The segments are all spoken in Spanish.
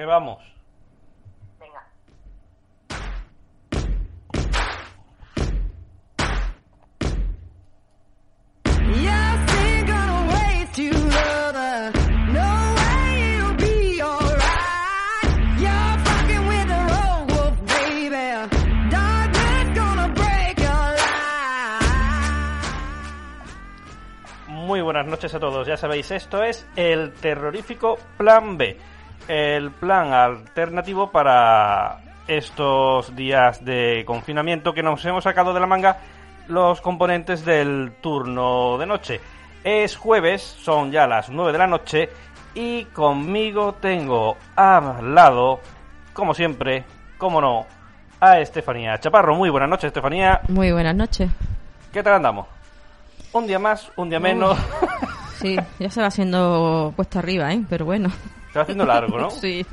¿Qué vamos? Venga. Muy buenas noches a todos. Ya sabéis, esto es el terrorífico Plan B. El plan alternativo para estos días de confinamiento que nos hemos sacado de la manga los componentes del turno de noche. Es jueves, son ya las 9 de la noche y conmigo tengo al lado, como siempre, como no, a Estefanía Chaparro. Muy buenas noches, Estefanía. Muy buenas noches. ¿Qué tal andamos? Un día más, un día menos. Sí, ya se va haciendo cuesta arriba, ¿eh? Pero bueno. Se va haciendo largo, ¿no? Sí.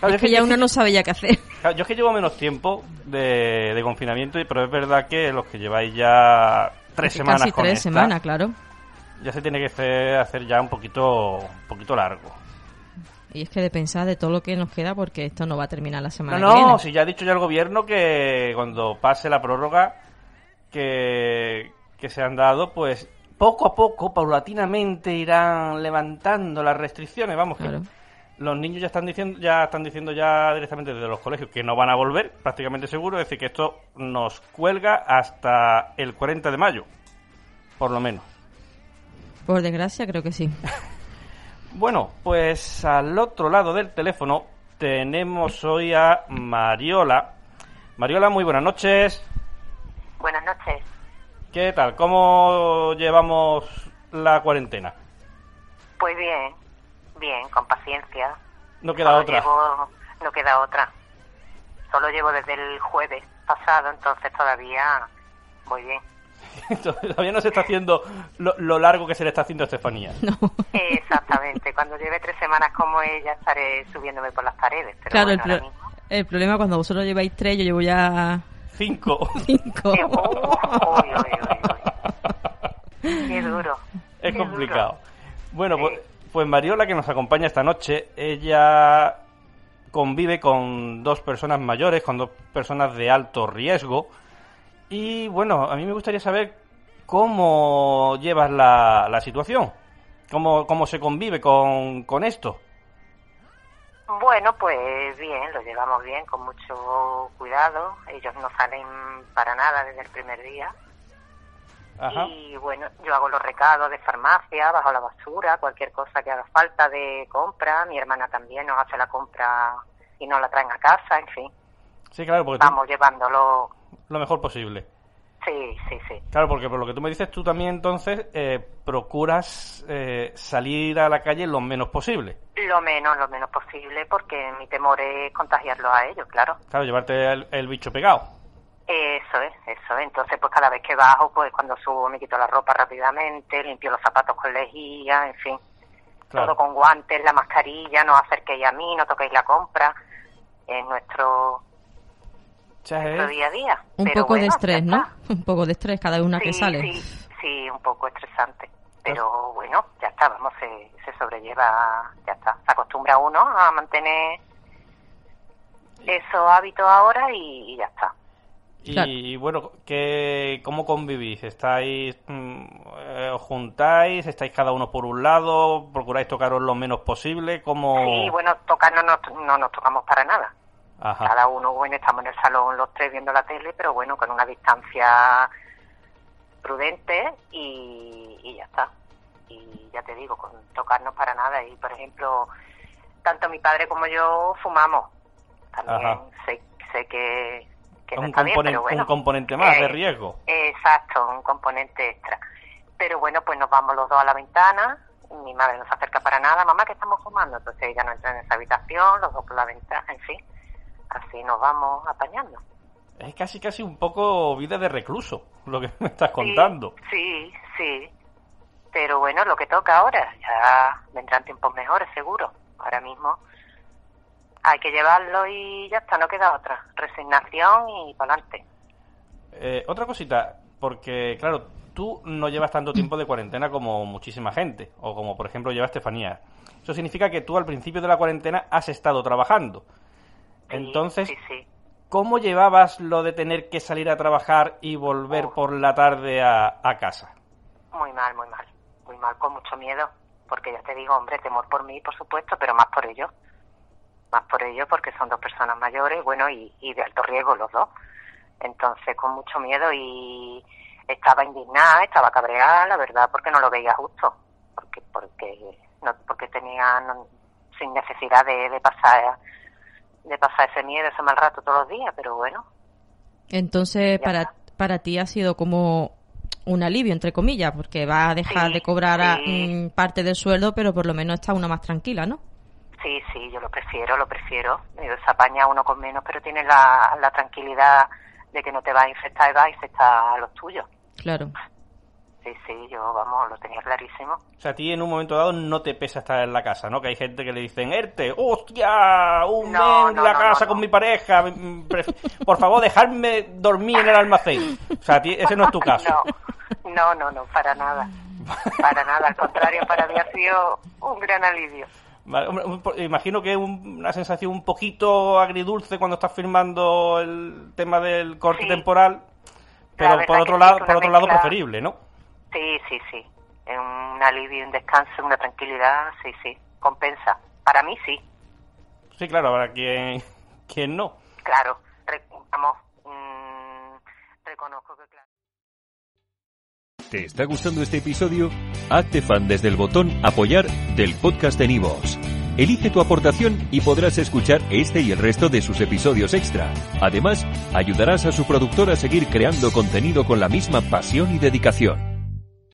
Claro, Es que ya uno no sabe ya qué hacer. Claro, Yo es que llevo menos tiempo de, de confinamiento, pero es verdad que los que lleváis ya tres Que semanas Casi con tres esta, semanas, claro. ya se tiene que hacer, hacer ya un poquito, un poquito largo. Y es que de pensar de todo lo que nos queda porque esto no va a terminar la No, semana que no, viene. si ya ha dicho ya el gobierno que cuando pase la prórroga que, que se han dado, pues poco a poco, paulatinamente irán levantando las restricciones. Vamos, que Claro. los niños ya están diciendo ya están diciendo ya directamente desde los colegios que no van a volver, prácticamente seguro, es decir, que esto nos cuelga hasta el 40 de mayo, por lo menos. Por desgracia, creo que sí. Bueno, pues al otro lado del teléfono tenemos hoy a Mariola. Mariola, muy buenas noches. ¿Qué tal? ¿Cómo llevamos la cuarentena? Pues bien, bien, con paciencia. No queda Solo otra. llevo- no queda otra. Solo llevo desde el jueves pasado, entonces todavía voy bien. Todavía no se está haciendo lo, lo largo que se le está haciendo a Estefanía. No. Exactamente. Cuando lleve tres semanas como ella estaré subiéndome por las paredes. Pero claro, el, bueno, pro- mismo- el problema cuando vosotros lleváis tres, yo llevo ya Cinco. cinco. Uy, uy, uy, uy. Qué duro. Es Qué complicado. duro. Bueno, Sí. pues, pues Mariola, que nos acompaña esta noche, ella convive con dos personas mayores, con dos personas de alto riesgo. Y bueno, a mí me gustaría saber cómo llevas la, la situación, cómo, cómo se convive con, con esto. Bueno, pues bien, lo llevamos bien, con mucho cuidado. Ellos no salen para nada desde el primer día. Ajá. Y bueno, yo hago los recados de farmacia, bajo la basura, cualquier cosa que haga falta de compra. Mi hermana también nos hace la compra y nos la traen a casa, en fin. Sí, claro, porque tú- Vamos llevándolo. lo mejor posible. Sí, sí, sí. Claro, porque por lo que tú me dices, tú también entonces eh, procuras eh, salir a la calle lo menos posible. Lo menos, lo menos posible, porque mi temor es contagiarlos a ellos, claro. Claro, llevarte el, el bicho pegado. Eso es, eso es. Entonces, pues cada vez que bajo, pues cuando subo me quito la ropa rápidamente, limpio los zapatos con lejía, en fin. Claro. Todo con guantes, la mascarilla, no os acerquéis a mí, no toquéis la compra. Es nuestro, nuestro es- día a día. Un Pero poco de estrés, ¿no? Un poco de estrés cada una que sale. Sí, sí, un poco estresante. Pero bueno, ya está, vamos, se, se sobrelleva, ya está. Se acostumbra uno a mantener esos hábitos ahora y, y ya está. Y Claro. bueno, ¿qué, ¿cómo convivís? ¿Estáis, mm, eh, os juntáis? ¿Estáis cada uno por un lado? ¿Procuráis tocaros lo menos posible? ¿Cómo...? Sí, bueno, tocar no nos, no nos tocamos para nada. Ajá. Cada uno, bueno, estamos en el salón los tres viendo la tele, pero bueno, con una distancia prudente y, y ya está. Y ya te digo, con tocarnos para nada. Y por ejemplo, tanto mi padre como yo fumamos. También Ajá. sé, sé que, que no un, está bien, componente, pero bueno. un componente más de Eh, riesgo. Exacto, un componente extra. Pero bueno, pues nos vamos los dos a la ventana, mi madre no se acerca para nada, mamá que estamos fumando, entonces ella no entra en esa habitación, los dos por la ventana, en fin, así nos vamos apañando. Es casi casi un poco vida de recluso, lo que me estás contando. Sí, sí, pero bueno, lo que toca ahora, ya vendrán tiempos mejores seguro, ahora mismo hay que llevarlo y ya está, no queda otra, resignación y para adelante. Eh, otra cosita, porque claro, tú no llevas tanto tiempo de cuarentena como muchísima gente, o como por ejemplo lleva Estefanía. Eso significa que tú al principio de la cuarentena has estado trabajando. Entonces, ¿cómo llevabas lo de tener que salir a trabajar y volver por la tarde a, a casa? Muy mal, muy mal, muy mal, con mucho miedo, porque ya te digo, hombre, temor por mí, por supuesto, pero más por ellos. Más por ellos porque son dos personas mayores, bueno, y, y de alto riesgo los dos. Entonces, con mucho miedo y, estaba indignada, estaba cabreada, la verdad, porque no lo veía justo, porque porque no, porque tenía sin necesidad de, de pasar de pasar ese miedo, ese mal rato todos los días, pero bueno. Entonces, para para ti ha sido como un alivio, entre comillas, porque va a dejar de cobrar mm, parte del sueldo, pero por lo menos está uno más tranquila, ¿no? Sí, sí, yo lo prefiero, lo prefiero. Se apaña uno con menos, pero tiene la, la tranquilidad de que no te va a infectar y va a infectar a los tuyos. Claro. Sí, sí, yo, vamos, lo tenía clarísimo. O sea, a ti en un momento dado no te pesa estar en la casa, ¿no? Que hay gente que le dicen, ERTE, ¡hostia! ¡Un mes en la casa con mi pareja! Por favor, dejadme dormir en el almacén. O sea, a ti, ese no es tu caso. No, no, no, para nada. Para nada, al contrario, para mí ha sido un gran alivio. imagino que es una sensación un poquito agridulce cuando estás firmando el tema del corte temporal pero por otro lado, por otro lado preferible, ¿no? Sí, sí, sí. Un alivio, un descanso, una tranquilidad, sí, sí. Compensa. Para mí sí. Sí, claro, para quien, quien no. Claro, vamos, mm, reconozco que claro. ¿Te está gustando este episodio? Hazte fan desde el botón apoyar del podcast de Nivos. Elige tu aportación y podrás escuchar este y el resto de sus episodios extra. Además, ayudarás a su productor a seguir creando contenido con la misma pasión y dedicación.